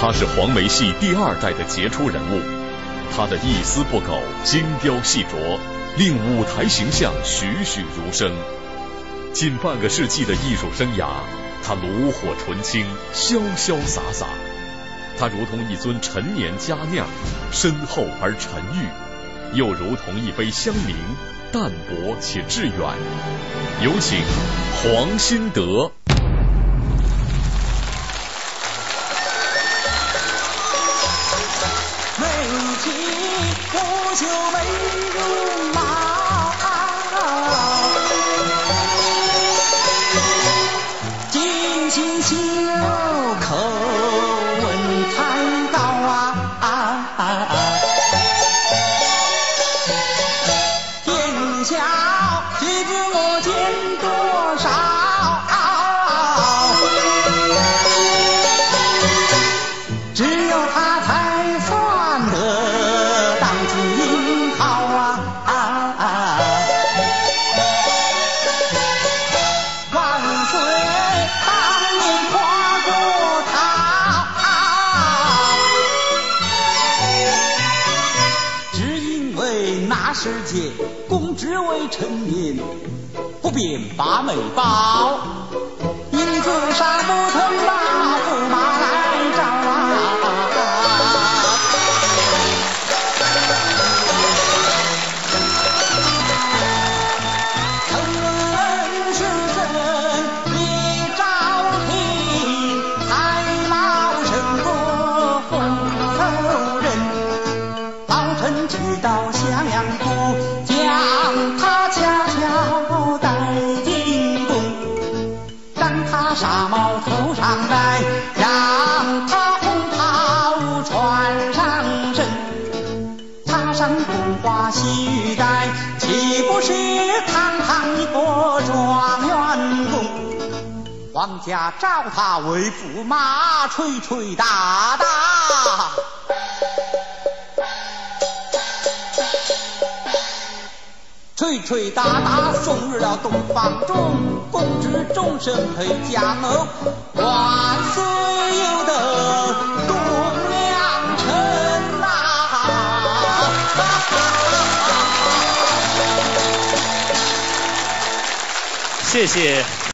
他是黄梅戏第二代的杰出人物，他的一丝不苟、精雕细琢，令舞台形象栩栩如生。近半个世纪的艺术生涯，他炉火纯青、潇潇洒洒，他如同一尊陈年佳酿，深厚而沉郁，又如同一杯香茗，淡泊且致远。有请黄新德。天下举子我见多少，只有他世界公职为臣民，不便把美报。老臣知道襄阳府，将他悄悄带进宫，让他纱帽头上戴，让他红袍穿上身。插上红花细玉带，岂不是堂堂一个状元公？皇家召他为驸马，吹吹打打。吹吹打打送入了洞房中，公之终身陪佳偶，万岁有得东良辰呐、谢谢。